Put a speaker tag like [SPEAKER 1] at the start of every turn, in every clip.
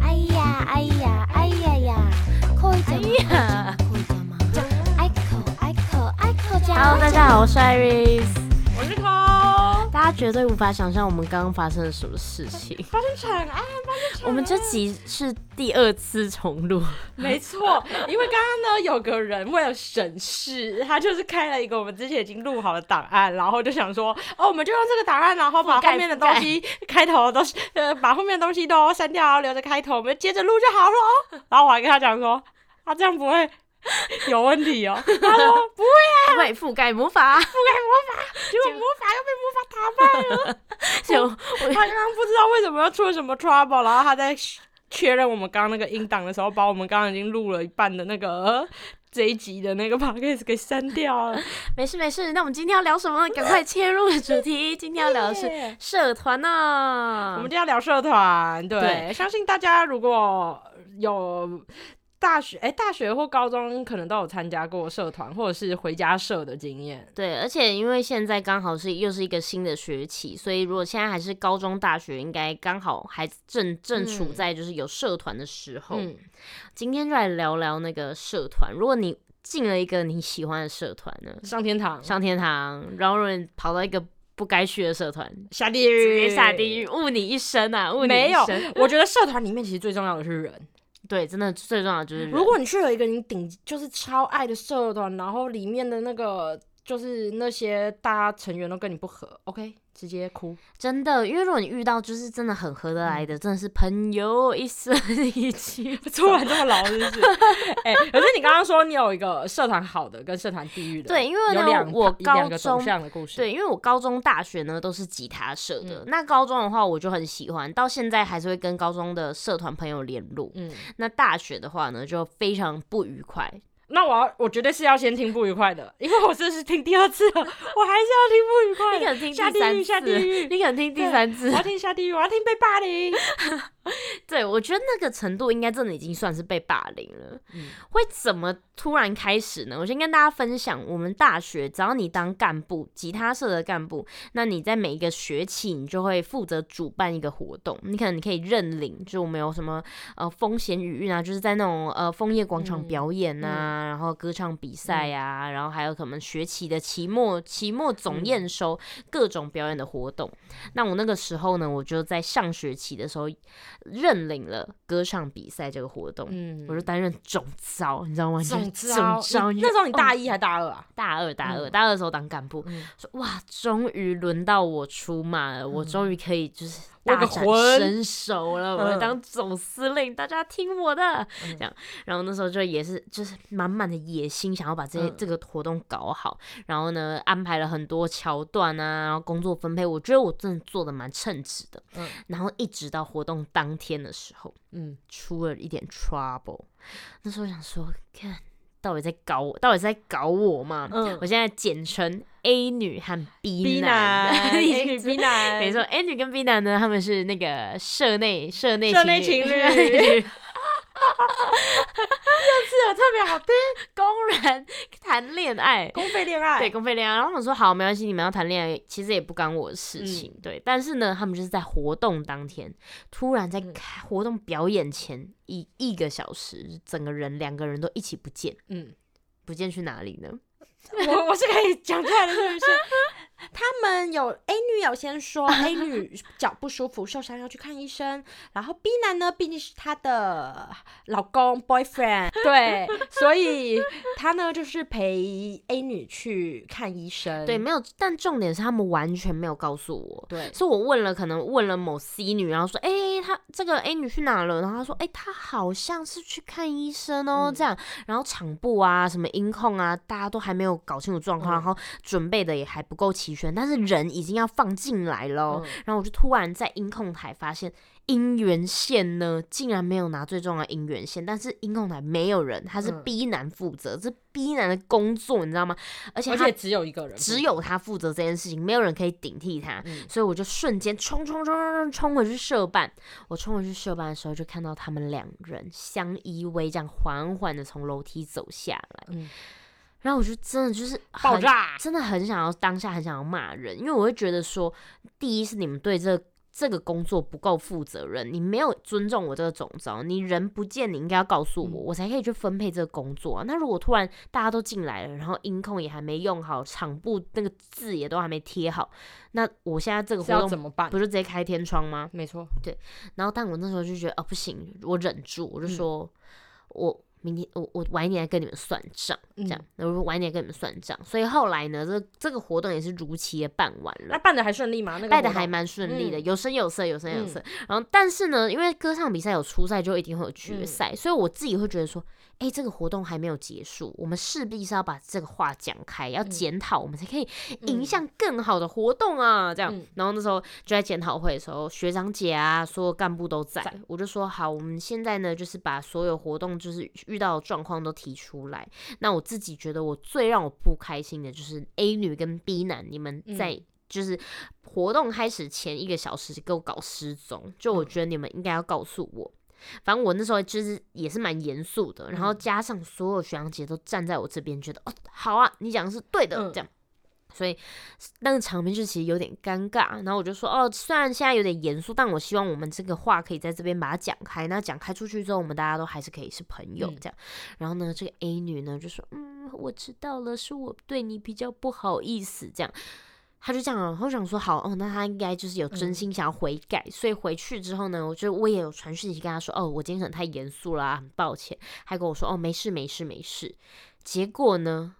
[SPEAKER 1] 哎呀哎呀哎呀呀，扣一
[SPEAKER 2] 哎
[SPEAKER 1] 点
[SPEAKER 2] 呀
[SPEAKER 1] 扣一点吗？哎扣哎扣哎扣加。
[SPEAKER 2] ，Hello，大家好，我是 Iris。绝对无法想象我们刚刚发生了什么事情。
[SPEAKER 3] 发生惨案，
[SPEAKER 2] 我们这集是第二次重录，
[SPEAKER 3] 没错，因为刚刚呢有个人为了省事，他就是开了一个我们之前已经录好的档案，然后就想说，哦，我们就用这个档案，然后把后面的东西开头都是呃，把后面的东西都删掉，然后留着开头，我们接着录就好了哦。然后我还跟他讲说，啊，这样不会 有问题哦。他说不会啊，
[SPEAKER 2] 会覆盖魔法。
[SPEAKER 3] 覆盖魔法 结果魔法又被魔法打败了。
[SPEAKER 2] 就
[SPEAKER 3] 他刚刚不知道为什么要出了什么 trouble，然后他在确认我们刚刚那个音档的时候，把我们刚刚已经录了一半的那个呃这一集的那个 podcast 给删掉了。
[SPEAKER 2] 没事没事。那我们今天要聊什么呢？赶快切入主题。今天要聊的是社团呢。
[SPEAKER 3] 我们今天要聊社团，对，
[SPEAKER 2] 对
[SPEAKER 3] 相信大家如果有。大学哎、大学或高中可能都有参加过社团或者是回家社的经验。
[SPEAKER 2] 对，而且因为现在刚好是又是一个新的学期，所以如果现在还是高中、大学，应该刚好还正正处
[SPEAKER 3] 嗯
[SPEAKER 2] 在就是有社团的时候。
[SPEAKER 3] 嗯，
[SPEAKER 2] 今天就来聊聊那个社团。如果你进了一个你喜欢的社团呢，
[SPEAKER 3] 上天堂，
[SPEAKER 2] 上天堂，然后跑到一个不该去的社团，
[SPEAKER 3] 下地
[SPEAKER 2] 直
[SPEAKER 3] 狱，
[SPEAKER 2] 接下地狱，误你一生啊！误你
[SPEAKER 3] 没有
[SPEAKER 2] 一生。，
[SPEAKER 3] 我觉得社团里面其实最重要的是人。
[SPEAKER 2] 对，真的最重要的就是
[SPEAKER 3] 如果你去了一个你顶就是超爱的社团，然后里面的那个就是那些大家成员都跟你不合，OK，直接哭。
[SPEAKER 2] 真的，因为如果你遇到就是真的很合得来的，真的是朋友一生一起
[SPEAKER 3] 突然这么老是不是？哎、可是你刚刚说你有一个社团好的跟社团地狱的，
[SPEAKER 2] 对因为呢
[SPEAKER 3] 有两
[SPEAKER 2] 我高
[SPEAKER 3] 两个走
[SPEAKER 2] 中
[SPEAKER 3] 的故事。
[SPEAKER 2] 对，因为我高中、大学呢都是吉他社的。
[SPEAKER 3] 嗯
[SPEAKER 2] 那高中的话，我就很喜欢，到现在还是会跟高中的社团朋友联络。
[SPEAKER 3] 嗯，
[SPEAKER 2] 那大学的话呢，就非常不愉快。
[SPEAKER 3] 那我要我绝对是要先听不愉快的，因为我这是听第二次了，我还是要听不愉快的。
[SPEAKER 2] 你可能听
[SPEAKER 3] 下地狱，
[SPEAKER 2] 第三次，
[SPEAKER 3] 下地狱。
[SPEAKER 2] 你可能听第三次
[SPEAKER 3] 我。要听下地狱，我要听被霸凌。
[SPEAKER 2] 对，我觉得那个程度应该真的已经算是被霸凌了。
[SPEAKER 3] 嗯
[SPEAKER 2] 会怎么突然开始呢？我先跟大家分享，我们大学只要你当干部，吉他社的干部，那你在每一个学期，你就会负责主办一个活动。你可能你可以认领，就是我们有什么呃风险雨韵啊，就是在那种呃枫叶广场
[SPEAKER 3] 嗯
[SPEAKER 2] 表演啊，然后歌唱比赛呀、然后还有可能学期的期末期末总
[SPEAKER 3] 嗯
[SPEAKER 2] 验收、各种表演的活动。那我那个时候呢，我就在上学期的时候认领了歌唱比赛这个活动。
[SPEAKER 3] 嗯
[SPEAKER 2] 我就担任总招，你知道吗？就是
[SPEAKER 3] 总招，
[SPEAKER 2] 总招。
[SPEAKER 3] 那时候你大
[SPEAKER 2] 一、
[SPEAKER 3] 一还大二啊？
[SPEAKER 2] 大二、大二、
[SPEAKER 3] 嗯
[SPEAKER 2] 大二的时候当干部，
[SPEAKER 3] 嗯
[SPEAKER 2] 说哇，终于轮到我出马了，我终于可以就是大展
[SPEAKER 3] 魂
[SPEAKER 2] 身手了，我要
[SPEAKER 3] 嗯
[SPEAKER 2] 当总司令，大家听我的，
[SPEAKER 3] 嗯
[SPEAKER 2] 这样。然后那时候就也是就是满满的野心，想要把这些、
[SPEAKER 3] 嗯
[SPEAKER 2] 这个活动搞好。然后呢，安排了很多桥段啊，然后工作分配，我觉得我真的做的蛮称职的。
[SPEAKER 3] 嗯
[SPEAKER 2] 然后一直到活动当天的时候，
[SPEAKER 3] 嗯，
[SPEAKER 2] 出了一点 trouble。那时候想说，看到底在搞我，到底在搞我嘛？
[SPEAKER 3] 嗯
[SPEAKER 2] 我现在简称 A 女和 B 男，
[SPEAKER 3] A
[SPEAKER 2] 经
[SPEAKER 3] 女 B 男，
[SPEAKER 2] 没错，A 女跟 B 男呢，他们是那个社内社内
[SPEAKER 3] 社内
[SPEAKER 2] 情
[SPEAKER 3] 情侣。是特别好听，
[SPEAKER 2] 公然谈恋爱。
[SPEAKER 3] 公费恋爱，
[SPEAKER 2] 对，公费恋爱，然后我说好，没关系，你们要谈恋爱，其实也不干我的事情，
[SPEAKER 3] 嗯。
[SPEAKER 2] 对。但是呢，他们就是在活动当天，突然在活动表演前一一个小时，整个人两个人都一起不见，
[SPEAKER 3] 嗯，
[SPEAKER 2] 不见去哪里呢？
[SPEAKER 3] 我我是可以讲出来的，是不是？他们有 A 女有先说 A 女脚不舒服受伤要去看医生，然后 B 男呢毕竟是她的老公 boyfriend，对，所以他呢就是陪 A 女去看医生，
[SPEAKER 2] 对，没有，但重点是他们完全没有告诉我。
[SPEAKER 3] 对，
[SPEAKER 2] 所以我问了，可能问了某 C 女，然后说，哎、她这个 A 女去哪了？然后她说，哎、她好像是去看医生哦，
[SPEAKER 3] 嗯
[SPEAKER 2] 这样。然后场部啊，什么音控啊，大家都还没有搞清楚状况，
[SPEAKER 3] 嗯
[SPEAKER 2] 然后准备的也还不够齐全，但是人已经要放进来了哦。
[SPEAKER 3] 嗯
[SPEAKER 2] 然后我就突然在音控台发现，音源线呢竟然没有拿最重要的音源线，但是音控台没有人，他是
[SPEAKER 3] 嗯
[SPEAKER 2] B 男负责，这 B 男的工作，你知道吗？而且他
[SPEAKER 3] 而且只有一个人，
[SPEAKER 2] 只有他负责这件事情，没有人可以顶替他，
[SPEAKER 3] 嗯
[SPEAKER 2] 所以我就瞬间冲冲冲冲冲冲回去社办。我冲回去社办的时候，就看到他们两人相依偎，这样缓缓的从楼梯走下来。
[SPEAKER 3] 嗯
[SPEAKER 2] 然后我就真的就是很
[SPEAKER 3] 爆炸，
[SPEAKER 2] 真的很想要当下很想要骂人，因为我会觉得说，第一是你们对这这个工作不够负责任，你没有尊重我这个总招，你人不见，你应该要告诉我，我才可以去分配这个工作啊。那如果突然大家都进来了，然后音控也还没用好，场部那个字也都还没贴好，那我现在这个活动
[SPEAKER 3] 怎么办
[SPEAKER 2] 不？是直接开天窗吗？
[SPEAKER 3] 没错，对
[SPEAKER 2] 然后，但我那时候就觉得，哦，不行，我忍住，我就
[SPEAKER 3] 嗯
[SPEAKER 2] 说，我明天我我晚一点来跟你们算账，这样
[SPEAKER 3] 嗯，
[SPEAKER 2] 那我说晚一点跟你们算账。所以后来呢，这这个活动也是如期的办完了。
[SPEAKER 3] 那办的还顺利吗？那个
[SPEAKER 2] 办的还蛮顺利的，
[SPEAKER 3] 嗯
[SPEAKER 2] 有声有色，有声有色。然后，但是呢，因为歌唱比赛有初赛，就一定会有决
[SPEAKER 3] 嗯
[SPEAKER 2] 赛，所以我自己会觉得说，哎、这个活动还没有结束，我们势必是要把这个话讲开，要检讨，我们才可以迎向更好的活动啊。这样，
[SPEAKER 3] 嗯
[SPEAKER 2] 然后那时候就在检讨会的时候，学长姐啊，所有干部都在，我就说好，我们现在呢，就是把所有活动就是遇到的状况都提出来。那我自己觉得我最让我不开心的就是 A 女跟 B 男，你们在、
[SPEAKER 3] 嗯
[SPEAKER 2] 就是活动开始前一个小时给我搞失踪，就我
[SPEAKER 3] 嗯
[SPEAKER 2] 觉得你们应该要告诉我。反正我那时候就是也是蛮严肃的，然后
[SPEAKER 3] 嗯
[SPEAKER 2] 加上所有学长姐都站在我这边，觉得哦好啊，你讲的是对的，
[SPEAKER 3] 嗯
[SPEAKER 2] 这样。所以那个场面就其实有点尴尬，然后我就说哦，虽然现在有点严肃，但我希望我们这个话可以在这边把它讲开。那讲开出去之后，我们大家都还是可以是朋友
[SPEAKER 3] 嗯
[SPEAKER 2] 这样。然后呢，这个 A 女呢就说嗯，我知道了，是我对你比较不好意思这样。他就这样啊，我想说好哦，那他应该就是有真
[SPEAKER 3] 嗯
[SPEAKER 2] 心想要悔改，所以回去之后呢，我就我也有传讯息跟他说，哦，我今天可能太严肃啦、啊，很抱歉。还跟我说，哦，没事没事没事。结果呢，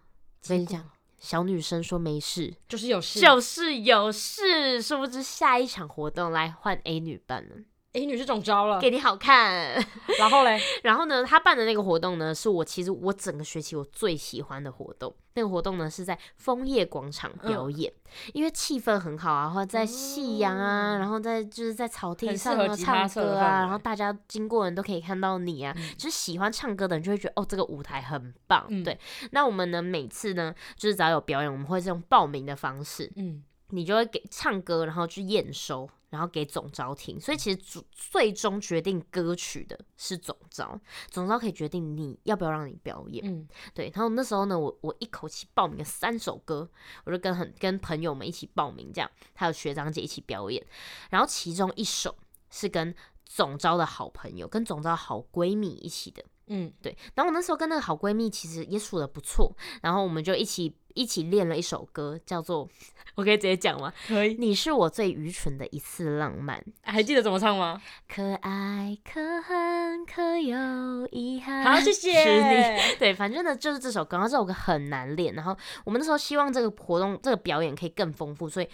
[SPEAKER 2] 我跟你讲，小女生说没事，
[SPEAKER 3] 就是有事，
[SPEAKER 2] 就是有事，殊不知下一场活动来换 A 女伴了，
[SPEAKER 3] A 女是中招了，
[SPEAKER 2] 给你好看。
[SPEAKER 3] 然后嘞，
[SPEAKER 2] 然后呢，他办的那个活动呢，是我其实我整个学期我最喜欢的活动。那个活动呢是在枫叶广场
[SPEAKER 3] 嗯
[SPEAKER 2] 表演，因为气氛很好啊，或者在夕阳啊，
[SPEAKER 3] 哦。
[SPEAKER 2] 然后在就是在草地上唱歌啊，然后大家经过的人都可以看到你啊，
[SPEAKER 3] 嗯。
[SPEAKER 2] 就是喜欢唱歌的人就会觉得哦，这个舞台很棒。
[SPEAKER 3] 嗯。
[SPEAKER 2] 对，那我们呢每次呢就是只要有表演，我们会是用报名的方式，
[SPEAKER 3] 嗯，
[SPEAKER 2] 你就会给唱歌，然后去验收，然后给总招听。所以其实最最终决定歌曲的是总招，总招可以决定你要不要让你表演。
[SPEAKER 3] 嗯，
[SPEAKER 2] 对，然后那时候呢，我我一口气报名了三首歌，我就跟很跟朋友们一起报名，这样还有学长姐一起表演。然后其中一首是跟总招的好朋友，跟总招的好闺蜜一起的。
[SPEAKER 3] 嗯，
[SPEAKER 2] 对，然后我那时候跟那个好闺蜜其实也处的不错，然后我们就一起一起练了一首歌，叫做 我可以直接讲吗？
[SPEAKER 3] 可以，
[SPEAKER 2] 你是我最愚蠢的一次浪漫，
[SPEAKER 3] 还记得怎么唱吗？
[SPEAKER 2] 可爱可恨可有遗憾。
[SPEAKER 3] 好，谢谢。
[SPEAKER 2] 是你对，反正呢就是这首歌，然后这首歌很难练，然后我们那时候希望这个活动这个表演可以更丰富，所以。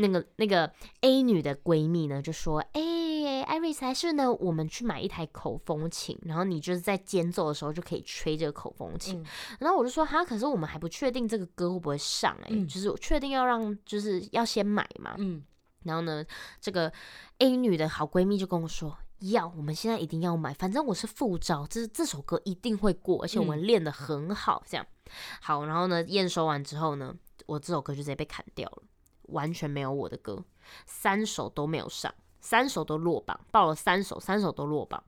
[SPEAKER 2] 那个那个 A 女的闺蜜呢，就说：“哎、艾瑞斯，还是呢，我们去买一台口风琴，然后你就是在间奏的时候就可以吹这个口风琴。
[SPEAKER 3] 嗯
[SPEAKER 2] 然后我就说：“哈，可是我们还不确定这个歌会不会上、哎、
[SPEAKER 3] 嗯
[SPEAKER 2] 就是我确定要让，就是要先买嘛。
[SPEAKER 3] 嗯，
[SPEAKER 2] 然后呢，这个 A 女的好闺蜜就跟我说。要，我们现在一定要买，反正我是副招，这这首歌一定会过，而且我们练得很好，这样好。然后呢，验收完之后呢，我这首歌就直接被砍掉了，完全没有我的歌，三首都没有上，三首都落榜，报了三首，三首都落榜。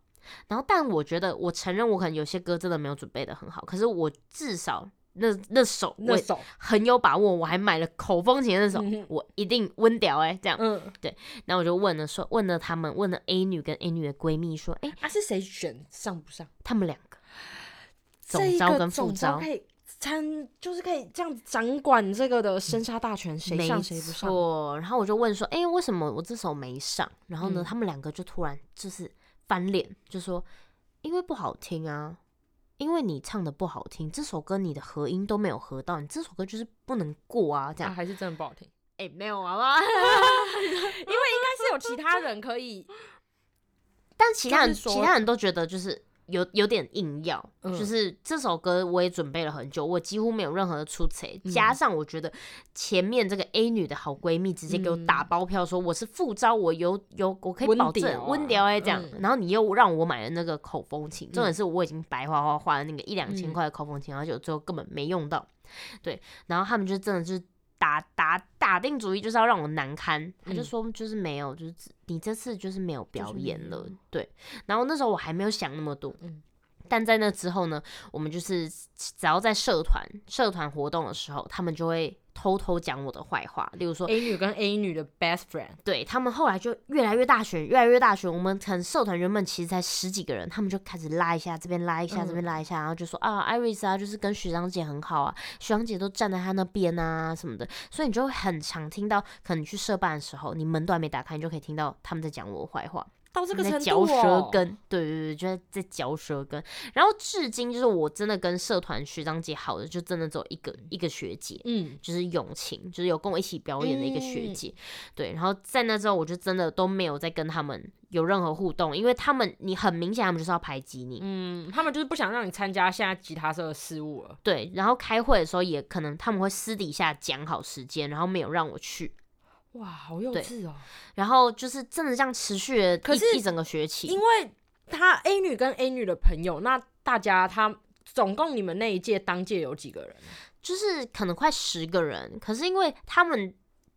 [SPEAKER 2] 然后，但我觉得，我承认我可能有些歌真的没有准备的很好，可是我至少那那首我
[SPEAKER 3] 那首，
[SPEAKER 2] 很有把握，我还买了口风琴那首，
[SPEAKER 3] 嗯
[SPEAKER 2] 我一定温屌哎、这样。
[SPEAKER 3] 嗯，
[SPEAKER 2] 然后我就问了说，问了他们，问了 A 女跟 A 女的闺蜜说，哎、
[SPEAKER 3] 啊，是谁选上不上？
[SPEAKER 2] 他们两个总招跟副招
[SPEAKER 3] 总招可以参，就是可以这样子掌管这个的生杀大权，谁
[SPEAKER 2] 没
[SPEAKER 3] 上谁不上？
[SPEAKER 2] 错。然后我就问说，哎、为什么我这首没上？然后呢，
[SPEAKER 3] 嗯
[SPEAKER 2] 他们两个就突然就是翻脸，就说，因为不好听啊。因为你唱的不好听，这首歌你的和音都没有合到，你这首歌就是不能过啊！这
[SPEAKER 3] 啊，
[SPEAKER 2] 样，
[SPEAKER 3] 还是真的不好听，
[SPEAKER 2] 哎、没有好吧？
[SPEAKER 3] 因为应该是有其他人可以，
[SPEAKER 2] 但其他人其他人都觉得就是有有点硬要，
[SPEAKER 3] 嗯。
[SPEAKER 2] 就是这首歌我也准备了很久，我几乎没有任何的出彩，
[SPEAKER 3] 嗯。
[SPEAKER 2] 加上我觉得前面这个 A 女的好闺蜜直接给我打包票说我是副招，我有有我可以保证温调哎这样，
[SPEAKER 3] 嗯。
[SPEAKER 2] 然后你又让我买了那个口风琴，重点是我已经白花花花了那个一两千
[SPEAKER 3] 嗯。
[SPEAKER 2] 块的口风琴，而且我最后根本没用到，对，然后他们就真的就是。打打打定主意就是要让我难堪，他就
[SPEAKER 3] 嗯。
[SPEAKER 2] 说就是没有，就是你这次就是没有表演了
[SPEAKER 3] 有，
[SPEAKER 2] 对。然后那时候我还没有想那么多，
[SPEAKER 3] 嗯
[SPEAKER 2] 但在那之后呢，我们就是只要在社团社团活动的时候，他们就会偷偷讲我的坏话，例如说
[SPEAKER 3] A 女跟 A 女的 best friend，
[SPEAKER 2] 对他们后来就越来越大选，越来越大选。我们可能社团原本其实才十几个人，他们就开始拉一下，这边拉一下，这边拉一下，然后就说啊，Iris 啊，就是跟学长姐很好啊，学长姐都站在他那边啊什么的，所以你就会很常听到，可能你去社办的时候，你门都还没打开，你就可以听到他们在讲我的坏话。
[SPEAKER 3] 到这个程度、
[SPEAKER 2] 在嚼
[SPEAKER 3] 哦，
[SPEAKER 2] 舌根，对对对，就在在嚼舌根。然后至今就是我真的跟社团学长姐好的，就真的只有一个一个学姐，
[SPEAKER 3] 嗯，
[SPEAKER 2] 就是永晴，就是有跟我一起表演的一个学
[SPEAKER 3] 嗯
[SPEAKER 2] 姐。对，然后在那之后，我就真的都没有再跟他们有任何互动，因为他们你很明显他们就是要排挤你。
[SPEAKER 3] 嗯，他们就是不想让你参加现在吉他社的事务了。
[SPEAKER 2] 对，然后开会的时候也可能他们会私底下讲好时间，然后没有让我去。
[SPEAKER 3] 哇，好幼稚哦！
[SPEAKER 2] 然后就是真的这样持续了
[SPEAKER 3] 可是
[SPEAKER 2] 一一整个学期，
[SPEAKER 3] 因为他 A 女跟 A 女的朋友，那大家他总共你们那一届当届有几个人？
[SPEAKER 2] 就是可能快十个人，可是因为他们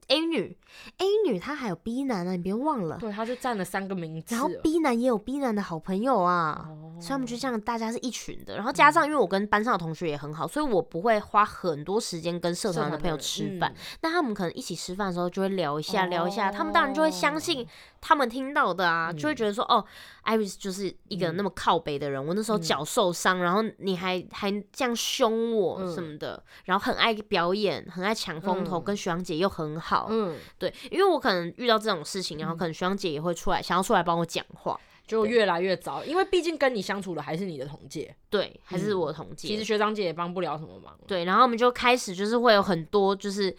[SPEAKER 2] A 女 A 女她还有 B 男啊，你别忘了。
[SPEAKER 3] 对，她就占了三个名字
[SPEAKER 2] 然后。B 男也有 B 男的好朋友啊，
[SPEAKER 3] 哦
[SPEAKER 2] 所以他们就这样，大家是一群的。然后加上因为我跟班上的同学也很好，所以我不会花很多时间跟社团的朋友吃饭。，那他们可能一起吃饭的时候就会聊一下，聊一下，他们当然就会相信他们听到的啊，就会觉得说，哦，Iris 就是一个那么靠北的人。我那时候脚受伤，然后你还还这样凶我什么的，然后很爱表演，很爱抢风头，
[SPEAKER 3] 嗯
[SPEAKER 2] 跟徐阳姐又很好。
[SPEAKER 3] 嗯，
[SPEAKER 2] 对，因为我可能遇到这种事情，然后可能学长姐也会出来，想要出来帮我讲话。
[SPEAKER 3] 就越来越糟，因为毕竟跟你相处的还是你的同届，
[SPEAKER 2] 对，还是我的同届。
[SPEAKER 3] 其实学长姐也帮不了什么忙。
[SPEAKER 2] 对，然后我们就开始就是会有很多就是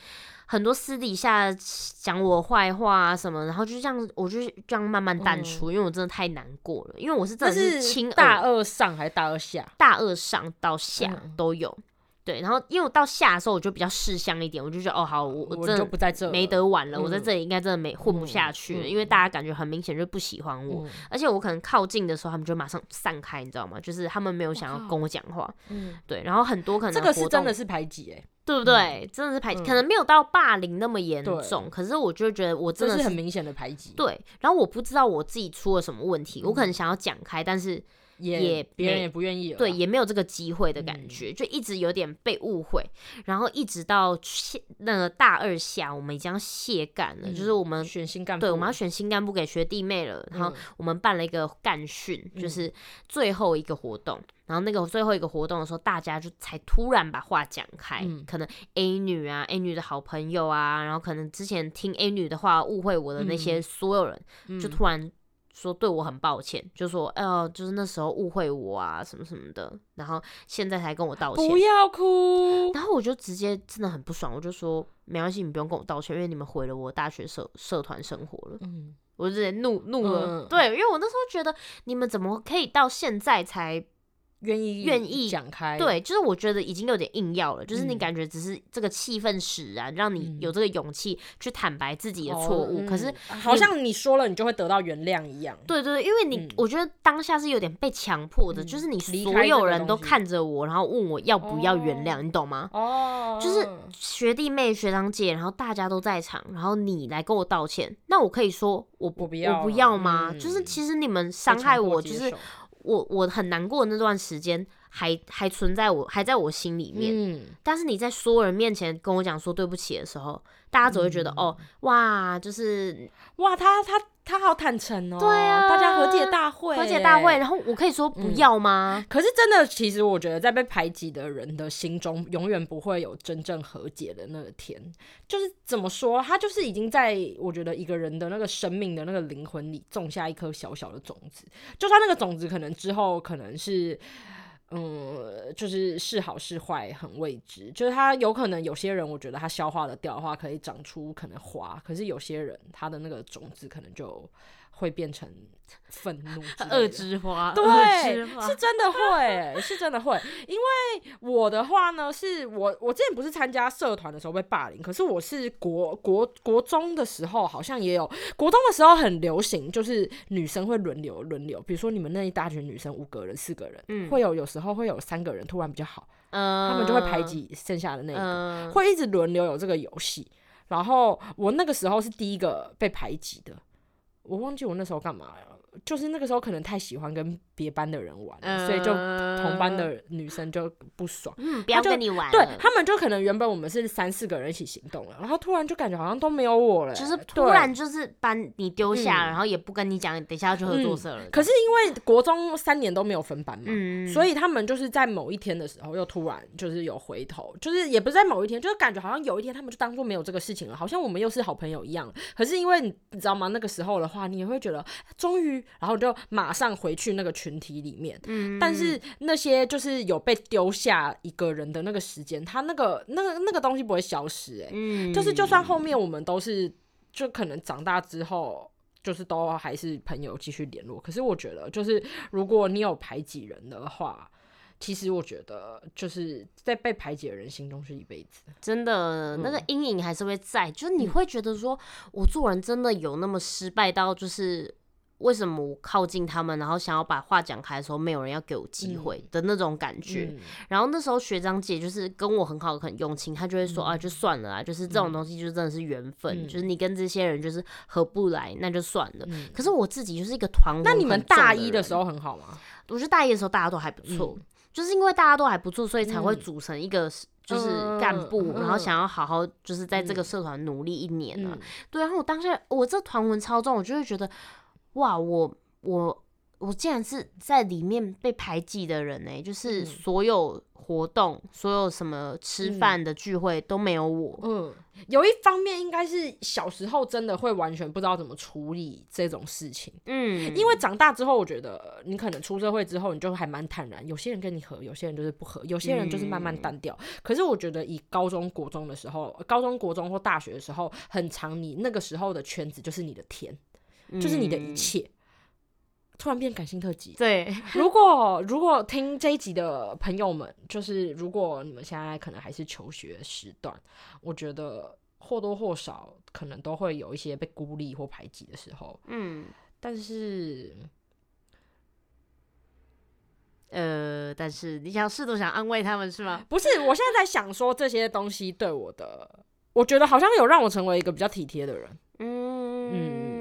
[SPEAKER 2] 很多私底下讲我坏话啊什么，然后就这样，我就这样慢慢淡出，因为我真的太难过了，因为我是真的
[SPEAKER 3] 是
[SPEAKER 2] 亲
[SPEAKER 3] 大
[SPEAKER 2] 二
[SPEAKER 3] 二上还是大二下？
[SPEAKER 2] 大二上到下
[SPEAKER 3] 嗯
[SPEAKER 2] 都有。对，然后因为我到下的时候我就比较识相一点，我就觉得哦好，我
[SPEAKER 3] 我
[SPEAKER 2] 真的
[SPEAKER 3] 不在这
[SPEAKER 2] 没得玩了，我在
[SPEAKER 3] 嗯
[SPEAKER 2] 这里应该真的没混不下去了，
[SPEAKER 3] 嗯
[SPEAKER 2] 因为大家感觉很明显就不喜欢我，
[SPEAKER 3] 嗯
[SPEAKER 2] 而且我可能靠近的时候，他们就马上散开，你知道吗？就是他们没有想要跟我讲话，
[SPEAKER 3] 嗯，
[SPEAKER 2] 对，然后很多可能
[SPEAKER 3] 这个是真的是排挤哎，
[SPEAKER 2] 对不对？真的是排，
[SPEAKER 3] 嗯
[SPEAKER 2] 可能没有到霸凌那么严重，可是我就觉得我真的是
[SPEAKER 3] 这是很明显的排挤。
[SPEAKER 2] 对。然后我不知道我自己出了什么问题，我
[SPEAKER 3] 嗯
[SPEAKER 2] 可能想要讲开，但是
[SPEAKER 3] 也
[SPEAKER 2] 也
[SPEAKER 3] 别人也不愿意了。
[SPEAKER 2] 对也没有这个机会的感
[SPEAKER 3] 嗯
[SPEAKER 2] 觉，就一直有点被误会。然后一直到下那个大二下，我们已经要卸干了，就是我们。
[SPEAKER 3] 选新干部，
[SPEAKER 2] 对，我们要选新干部给学弟妹了，然后
[SPEAKER 3] 嗯
[SPEAKER 2] 我们办了一个干训，就
[SPEAKER 3] 嗯
[SPEAKER 2] 是最后一个活动。然后那个最后一个活动的时候，大家就才突然把话讲开，
[SPEAKER 3] 嗯
[SPEAKER 2] 可能 A 女啊，A 女的好朋友啊，然后可能之前听 A 女的话误会我的那些
[SPEAKER 3] 嗯
[SPEAKER 2] 所有人，就
[SPEAKER 3] 嗯
[SPEAKER 2] 突然说对我很抱歉，就说呃，就是那时候误会我啊，什么什么的，然后现在才跟我道歉
[SPEAKER 3] 不。要哭。
[SPEAKER 2] 然后我就直接真的很不爽，我就说没关系，你不用跟我道歉，因为你们毁了我大学社社团生活了。
[SPEAKER 3] 嗯，
[SPEAKER 2] 我就直接怒怒了，
[SPEAKER 3] 嗯
[SPEAKER 2] 对，因为我那时候觉得你们怎么可以到现在才
[SPEAKER 3] 愿意
[SPEAKER 2] 愿意
[SPEAKER 3] 讲开，
[SPEAKER 2] 对，就是我觉得已经有点硬要了，就是你
[SPEAKER 3] 嗯
[SPEAKER 2] 感觉只是这个气氛使然，让你
[SPEAKER 3] 嗯
[SPEAKER 2] 有这个勇气去坦白自己的
[SPEAKER 3] 哦
[SPEAKER 2] 错误。可是
[SPEAKER 3] 嗯好像你说了，你就会得到原谅一样。
[SPEAKER 2] 对对，对因为你、
[SPEAKER 3] 嗯
[SPEAKER 2] 我觉得当下是有点被强迫的，
[SPEAKER 3] 嗯
[SPEAKER 2] 就是你所有人都看着我，然后问我要不要原谅，
[SPEAKER 3] 哦
[SPEAKER 2] 你懂吗？
[SPEAKER 3] 哦
[SPEAKER 2] 就是学弟妹、学长姐，然后大家都在场，然后你来跟我道歉，那我可以说我不
[SPEAKER 3] 我不要
[SPEAKER 2] 我不
[SPEAKER 3] 啊
[SPEAKER 2] 要吗？就是
[SPEAKER 3] 嗯
[SPEAKER 2] 其实你们伤害我，就是我我很难过那段时间还还存在我还在我心里面。
[SPEAKER 3] 嗯，
[SPEAKER 2] 但是你在所有人面前跟我讲说对不起的时候，大家只会觉得、
[SPEAKER 3] 嗯
[SPEAKER 2] 哦哇，就是
[SPEAKER 3] 哇，他他他好坦诚哦，
[SPEAKER 2] 对啊
[SPEAKER 3] 大家和解大会，
[SPEAKER 2] 和解大会，。然后我可以说不
[SPEAKER 3] 嗯
[SPEAKER 2] 要吗？
[SPEAKER 3] 可是真的，其实我觉得在被排挤的人的心中，永远不会有真正和解的那个天。就是怎么说，他就是已经在我觉得一个人的那个生命的那个灵魂里种下一颗小小的种子，就算那个种子可能之后可能是。嗯，就是是好是坏很未知，就是他有可能有些人，我觉得他消化的掉的话，可以长出可能花，可是有些人他的那个种子可能就会变成愤怒之类的，
[SPEAKER 2] 恶之花，恶
[SPEAKER 3] 对是真的会，是真的会。因为我的话呢，是我我之前不是参加社团的时候被霸凌，可是我是国国国中的时候好像也有，国中的时候很流行，就是女生会轮流轮流，比如说你们那一大群女生五个人四个人，
[SPEAKER 2] 嗯。
[SPEAKER 3] 会有有时候会有三个人突然比较好，
[SPEAKER 2] 嗯，
[SPEAKER 3] 他们就会排挤剩下的那个，
[SPEAKER 2] 嗯，
[SPEAKER 3] 会一直轮流有这个游戏。然后我那个时候是第一个被排挤的，我忘记我那时候干嘛了。就是那个时候可能太喜欢跟别班的人玩了，所以就同班的女生就不爽。
[SPEAKER 2] 嗯，不要跟你玩，
[SPEAKER 3] 对他们就可能原本我们是三四个人一起行动了，然后突然就感觉好像都没有我了，
[SPEAKER 2] 就是突然就是把你丢下，
[SPEAKER 3] 嗯
[SPEAKER 2] 然后也不跟你讲，等一下要去合作社了。
[SPEAKER 3] 可是因为国中三年都没有分班嘛，
[SPEAKER 2] 嗯，
[SPEAKER 3] 所以他们就是在某一天的时候又突然就是有回头，就是也不是在某一天，就是感觉好像有一天他们就当做没有这个事情了，好像我们又是好朋友一样。可是因为你你知道吗？那个时候的话，你也会觉得终于，然后就马上回去那个群体里面。
[SPEAKER 2] 嗯，
[SPEAKER 3] 但是那些就是有被丢下一个人的那个时间，他那个那个那个东西不会消失、欸，
[SPEAKER 2] 嗯，
[SPEAKER 3] 就是就算后面我们都是，就可能长大之后，就是都还是朋友继续联络。可是我觉得，就是如果你有排挤人的话，其实我觉得就是在被排挤的人心中是一辈子。
[SPEAKER 2] 真的那个
[SPEAKER 3] 嗯
[SPEAKER 2] 阴影还是会在，就是你会觉得说，我做人真的有那么失败到就是。为什么我靠近他们，然后想要把话讲开的时候，没有人要给我机会的那种感觉？
[SPEAKER 3] 嗯
[SPEAKER 2] 然后那时候学长姐就是跟我很好很用情，她就会说、啊，就算了啊，就是这种东西就真的是缘分，
[SPEAKER 3] 嗯
[SPEAKER 2] 就是你跟这些人就是合不来，那就算了。
[SPEAKER 3] 嗯
[SPEAKER 2] 可是我自己就是一个团，
[SPEAKER 3] 那你们大一的
[SPEAKER 2] 的
[SPEAKER 3] 时，候很好吗？
[SPEAKER 2] 我觉得大一的时候大家都还不错，就是因为大家都还不错，所以才会组成一个就是干部，
[SPEAKER 3] 嗯
[SPEAKER 2] 然后想要好好就是在这个社团努力一年啊。
[SPEAKER 3] 嗯
[SPEAKER 2] 对，然后我当下我这团文超重，我就会觉得哇，我我我竟然是在里面被排挤的人呢、就是
[SPEAKER 3] 嗯
[SPEAKER 2] 所有活动、所有什么吃
[SPEAKER 3] 嗯
[SPEAKER 2] 饭的聚会都没有我。
[SPEAKER 3] 嗯，有一方面应该是小时候真的会完全不知道怎么处理这种事情。
[SPEAKER 2] 嗯，
[SPEAKER 3] 因为长大之后，我觉得你可能出社会之后，你就还蛮坦然。有些人跟你合，有些人就是不合，有些人就是慢慢淡掉。可是我觉得以高中国中的时候，高中国中或大学的时候，很长，你那个时候的圈子就是你的天，就是你的一
[SPEAKER 2] 嗯
[SPEAKER 3] 切。突然变感性特辑。
[SPEAKER 2] 对，
[SPEAKER 3] 如果如果听这一集的朋友们，就是如果你们现在可能还是求学时段，我觉得或多或少可能都会有一些被孤立或排挤的时候。
[SPEAKER 2] 嗯
[SPEAKER 3] 但是
[SPEAKER 2] 呃，但是你想试图想安慰他们是吗？
[SPEAKER 3] 不是，我现在在想说这些东西对我的，我觉得好像有让我成为一个比较体贴的人。
[SPEAKER 2] 嗯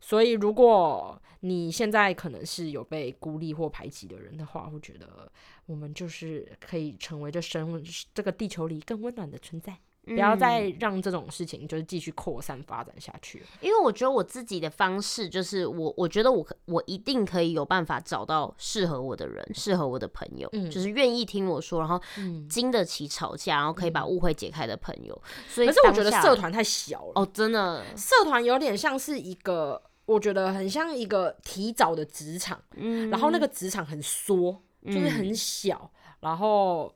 [SPEAKER 3] 所以，如果你现在可能是有被孤立或排挤的人的话，我觉得我们就是可以成为这生这个地球里更温暖的存在，
[SPEAKER 2] 不
[SPEAKER 3] 不要再让这种事情就是继续扩散发展下去。
[SPEAKER 2] 因为我觉得我自己的方式就是我，我觉得我可我一定可以有办法找到适合我的人，适合我的朋友，
[SPEAKER 3] 嗯
[SPEAKER 2] 就是愿意听我说，然后
[SPEAKER 3] 嗯，
[SPEAKER 2] 经得起吵架，然后可以把误会解开的朋友。所以，
[SPEAKER 3] 可是我觉得社团太小了，
[SPEAKER 2] 哦，真的，
[SPEAKER 3] 社团有点像是一个，我觉得很像一个提早的职场。
[SPEAKER 2] 嗯，
[SPEAKER 3] 然后那个职场很缩，就是
[SPEAKER 2] 嗯
[SPEAKER 3] 很小，然后。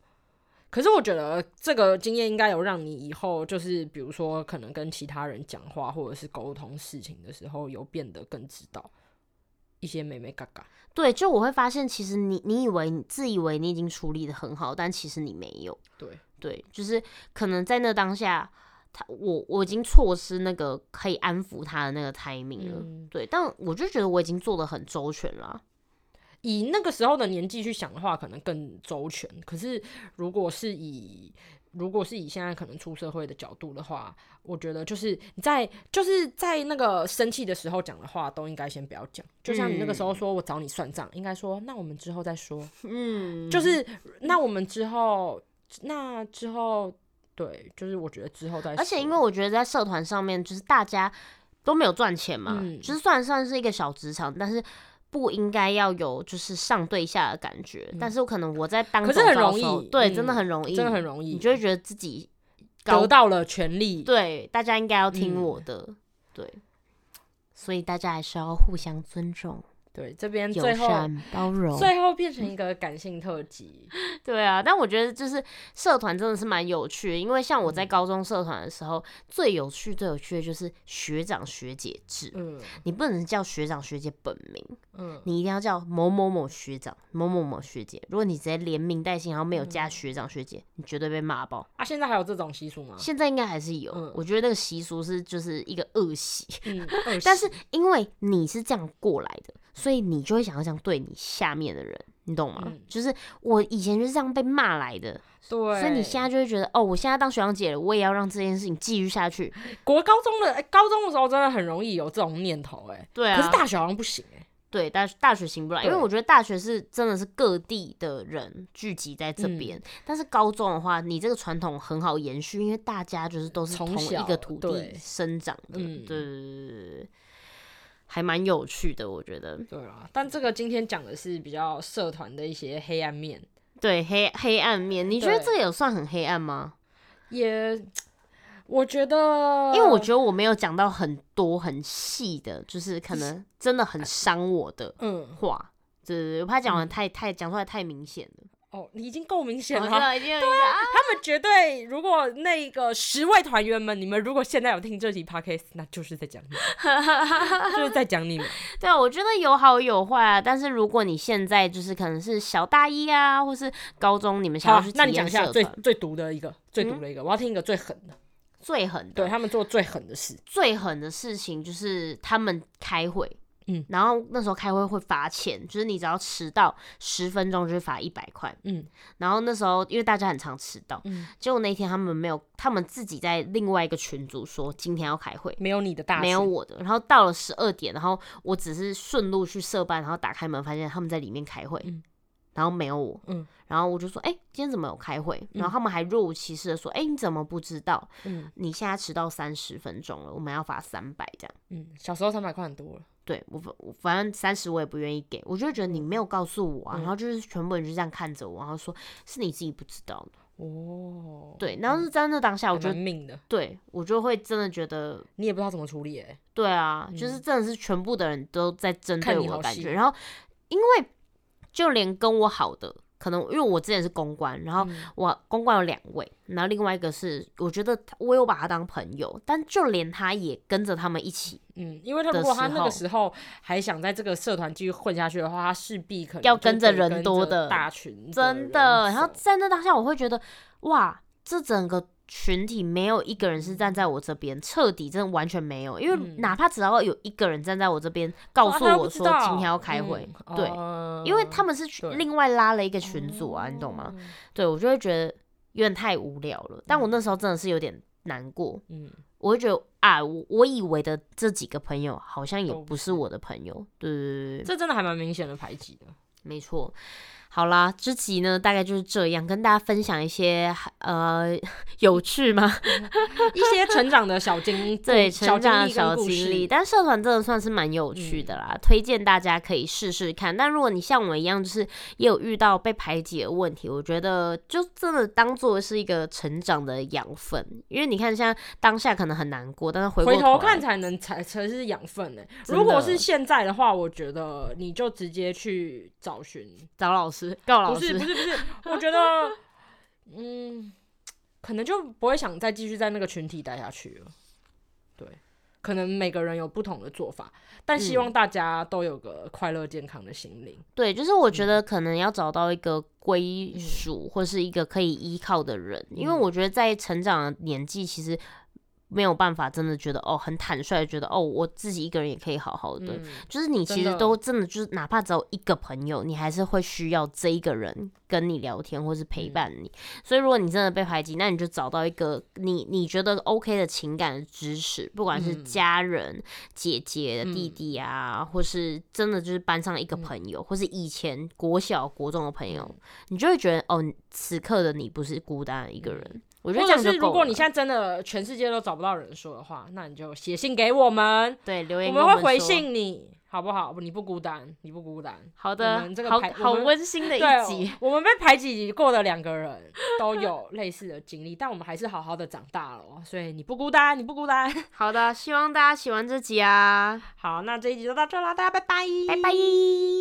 [SPEAKER 3] 可是我觉得这个经验应该有让你以后就是，比如说可能跟其他人讲话或者是沟通事情的时候，有变得更知道一些美美嘎嘎。
[SPEAKER 2] 对，就我会发现，其实你你以为你自以为你已经处理的很好，但其实你没有。
[SPEAKER 3] 对，
[SPEAKER 2] 对，就是可能在那当下，他我我已经错失那个可以安抚他的那个 timing 了。
[SPEAKER 3] 嗯
[SPEAKER 2] 对，但我就觉得我已经做的很周全了。
[SPEAKER 3] 以那个时候的年纪去想的话，可能更周全。可是如果是以如果是以现在可能出社会的角度的话，我觉得就是你在就是在那个生气的时候讲的话，都应该先不要讲。就像你那个时候说我找你算账，应该说那我们之后再说。
[SPEAKER 2] 嗯，
[SPEAKER 3] 就是那我们之后那之后对，就是我觉得之后再。
[SPEAKER 2] 而且因为我觉得在社团上面，就是大家都没有赚钱嘛，
[SPEAKER 3] 嗯
[SPEAKER 2] 就是虽然算是一个小职场，但是。不应该要有就是上对下的感觉，但是我可能我在当
[SPEAKER 3] 嗯可是很容易
[SPEAKER 2] 对，
[SPEAKER 3] 嗯
[SPEAKER 2] 真的很容易，
[SPEAKER 3] 真的很容易，
[SPEAKER 2] 你就会觉得自己
[SPEAKER 3] 得到了权利。
[SPEAKER 2] 对，大家应该要听
[SPEAKER 3] 嗯
[SPEAKER 2] 我的，对，所以大家还是要互相尊重、
[SPEAKER 3] 对，这边
[SPEAKER 2] 友
[SPEAKER 3] 最后
[SPEAKER 2] 善、包 容。
[SPEAKER 3] 最后变成一个感性特辑。
[SPEAKER 2] 对啊，但我觉得就是社团真的是蛮有趣的，因为像我
[SPEAKER 3] 嗯
[SPEAKER 2] 在高中社团的时候，最有趣、最有趣的就是学长学姐制。
[SPEAKER 3] 嗯
[SPEAKER 2] 你不能叫学长学姐本名，
[SPEAKER 3] 嗯，
[SPEAKER 2] 你一定要叫某某某学长、某某某学姐。如果你直接连名带姓，然后没有
[SPEAKER 3] 嗯
[SPEAKER 2] 加学长学姐，你绝对被骂爆。
[SPEAKER 3] 啊，现在还有这种习俗吗？
[SPEAKER 2] 现在应该还是有，
[SPEAKER 3] 嗯
[SPEAKER 2] 我觉得那个习俗是就是一个恶习。
[SPEAKER 3] 嗯，
[SPEAKER 2] 但是因为你是这样过来的，所以你就会想要这样对你下面的人，你懂吗？
[SPEAKER 3] 嗯。
[SPEAKER 2] 就是我以前就是这样被骂来的，
[SPEAKER 3] 对，
[SPEAKER 2] 所以你现在就会觉得，哦，我现在当学长姐了，我也要让这件事情继续下去。
[SPEAKER 3] 国高中的、哎高中的时候真的很容易有这种念头、哎、
[SPEAKER 2] 对啊，
[SPEAKER 3] 可是大学好像不行、哎，
[SPEAKER 2] 对大大学行不来，因为我觉得大学是真的是各地的人聚集在这
[SPEAKER 3] 嗯。
[SPEAKER 2] 边，但是高中的话，你这个传统很好延续，因为大家就是都是同一个土地生长的，对对对对，还蛮有趣的，我觉得。
[SPEAKER 3] 对啊。但这个今天讲的是比较社团的一些黑暗面，
[SPEAKER 2] 对黑黑暗面，你觉得
[SPEAKER 3] 对
[SPEAKER 2] 这个有算很黑暗吗？
[SPEAKER 3] 也我觉得，
[SPEAKER 2] 因为我觉得我没有讲到很多很细的，就是可能真的很伤我的
[SPEAKER 3] 嗯，
[SPEAKER 2] 话。对对对，我怕讲完太太讲出来太明显了。
[SPEAKER 3] 哦，你已经够明显了。
[SPEAKER 2] 对，已经有一个啊，
[SPEAKER 3] 他们绝对，如果那个十位团员们，你们如果现在有听这集 podcast，那就是在讲你们，就是在讲你们。
[SPEAKER 2] 对啊，我觉得有好有坏啊。但是如果你现在就是可能是小大一啊，或是高中，你们想要去，
[SPEAKER 3] 那你讲一下最，最毒的一个，最毒的一个，我要听一个最狠的，
[SPEAKER 2] 最狠的，
[SPEAKER 3] 对他们做最狠的事。
[SPEAKER 2] 最狠的事情就是他们开会，
[SPEAKER 3] 嗯
[SPEAKER 2] 然后那时候开会会罚钱，就是你只要迟到十分钟就是罚一百块。
[SPEAKER 3] 嗯
[SPEAKER 2] 然后那时候因为大家很常迟到，
[SPEAKER 3] 嗯，
[SPEAKER 2] 结果那一天他们没有，他们自己在另外一个群组说今天要开会。
[SPEAKER 3] 没有你的大
[SPEAKER 2] 没有我的，然后到了十二点，然后我只是顺路去社办，然后打开门发现他们在里面开会，
[SPEAKER 3] 嗯
[SPEAKER 2] 然后没有我，
[SPEAKER 3] 嗯
[SPEAKER 2] 然后我就说，哎、今天怎么有开会？然后他们还若无其事的说，哎、你怎么不知道？
[SPEAKER 3] 嗯
[SPEAKER 2] 你现在迟到三十分钟了，我们要罚三百这样。
[SPEAKER 3] 嗯，小时候三百块很多了。
[SPEAKER 2] 对我反我反正三十我也不愿意给，我就觉得你没有告诉我啊，
[SPEAKER 3] 嗯
[SPEAKER 2] 然后就是全部人就这样看着我，然后说是你自己不知道的，
[SPEAKER 3] 哦，
[SPEAKER 2] 对，然后是在那当下，我觉
[SPEAKER 3] 得命的，
[SPEAKER 2] 对我就会真的觉得
[SPEAKER 3] 你也不知道怎么处理哎。
[SPEAKER 2] 对啊，就是真的是全部的人都在针对我的感觉。然后，因为就连跟我好的，可能因为我之前是公关，然后
[SPEAKER 3] 嗯
[SPEAKER 2] 我公关有两位，然后另外一个是我觉得我有把他当朋友，但就连他也跟着他们一起
[SPEAKER 3] 嗯，因为他如果他那个
[SPEAKER 2] 时候
[SPEAKER 3] 还想在这个社团继续混下去的话，他势必可能
[SPEAKER 2] 要跟着人多的
[SPEAKER 3] 大群
[SPEAKER 2] 真的，然后在那当下我会觉得哇，这整个。群体没有一个人是站在我这边，彻底真的完全没有，因为
[SPEAKER 3] 嗯
[SPEAKER 2] 哪怕只要有一个人站在我这边，告诉我说今天要开会，
[SPEAKER 3] 嗯
[SPEAKER 2] 对，
[SPEAKER 3] 哦
[SPEAKER 2] 因为他们是另外拉了一个群组啊，你懂吗？
[SPEAKER 3] 哦？
[SPEAKER 2] 对我就会觉得有点太无聊了。但我那时候真的是有点难过，
[SPEAKER 3] 嗯，
[SPEAKER 2] 我会觉得啊，我我以为的这几个朋友好像也
[SPEAKER 3] 不是
[SPEAKER 2] 我的朋友。对对对对，
[SPEAKER 3] 这真的还蛮明显的排挤的。
[SPEAKER 2] 没错。好啦，这集呢大概就是这样，跟大家分享一些呃 有趣吗？
[SPEAKER 3] 一些成长的小经
[SPEAKER 2] 对，成长的小经历，但社团真的算是蛮有趣的啦，推荐大家可以试试看。但如果你像我一样，就是也有遇到被排挤的问题，我觉得就真的当做是一个成长的养分，因为你看，现在当下可能很难过，但是回
[SPEAKER 3] 回头看才能才才是养分呢。
[SPEAKER 2] 真
[SPEAKER 3] 如果是现在的话，我觉得你就直接去找寻，
[SPEAKER 2] 找老师告老师，
[SPEAKER 3] 不是不是不是，我觉得嗯，可能就不会想再继续在那个群体待下去了。对，可能每个人有不同的做法，但希
[SPEAKER 2] 嗯。
[SPEAKER 3] 望大家都有个快乐健康的心灵。
[SPEAKER 2] 对，就是我觉
[SPEAKER 3] 嗯。
[SPEAKER 2] 得可能要找到一个归属或是一个可以依靠的人，因为
[SPEAKER 3] 嗯。
[SPEAKER 2] 我觉得在成长的年纪，其实没有办法真的觉得哦很坦率，地觉得哦我自己一个人也可以好好的。
[SPEAKER 3] 嗯，
[SPEAKER 2] 就是你其实都真的就是，哪怕只有一个朋友，你还是会需要这一个人跟你聊天或是陪
[SPEAKER 3] 嗯
[SPEAKER 2] 伴你。所以如果你真的被排挤，那你就找到一个你你觉得 OK 的情感的支持，不管是
[SPEAKER 3] 嗯
[SPEAKER 2] 家人、姐姐、弟
[SPEAKER 3] 嗯
[SPEAKER 2] 弟啊，或是真的就是班上一个朋友，或是以前国小、国中的朋友，
[SPEAKER 3] 嗯
[SPEAKER 2] 你就会觉得哦，此刻的你不是孤单的一个人。我觉得
[SPEAKER 3] 或者
[SPEAKER 2] 这样就是。
[SPEAKER 3] 如果你现在真的全世界都找不到人说的话，那你就写信给我们，
[SPEAKER 2] 对留言
[SPEAKER 3] 我
[SPEAKER 2] 跟
[SPEAKER 3] 们会回。信你，好不好？你不孤单，你不孤单。
[SPEAKER 2] 好的
[SPEAKER 3] 们这，个
[SPEAKER 2] 好好温馨的 一集。，
[SPEAKER 3] 我们被排挤过的两个人都有类似的经历，但我们还是好好的长大了哦，所以你不孤单，你不孤单。
[SPEAKER 2] 好的，希望大家喜欢这集啊，
[SPEAKER 3] 好，那这一集就到这啦，大家拜拜，
[SPEAKER 2] 拜拜。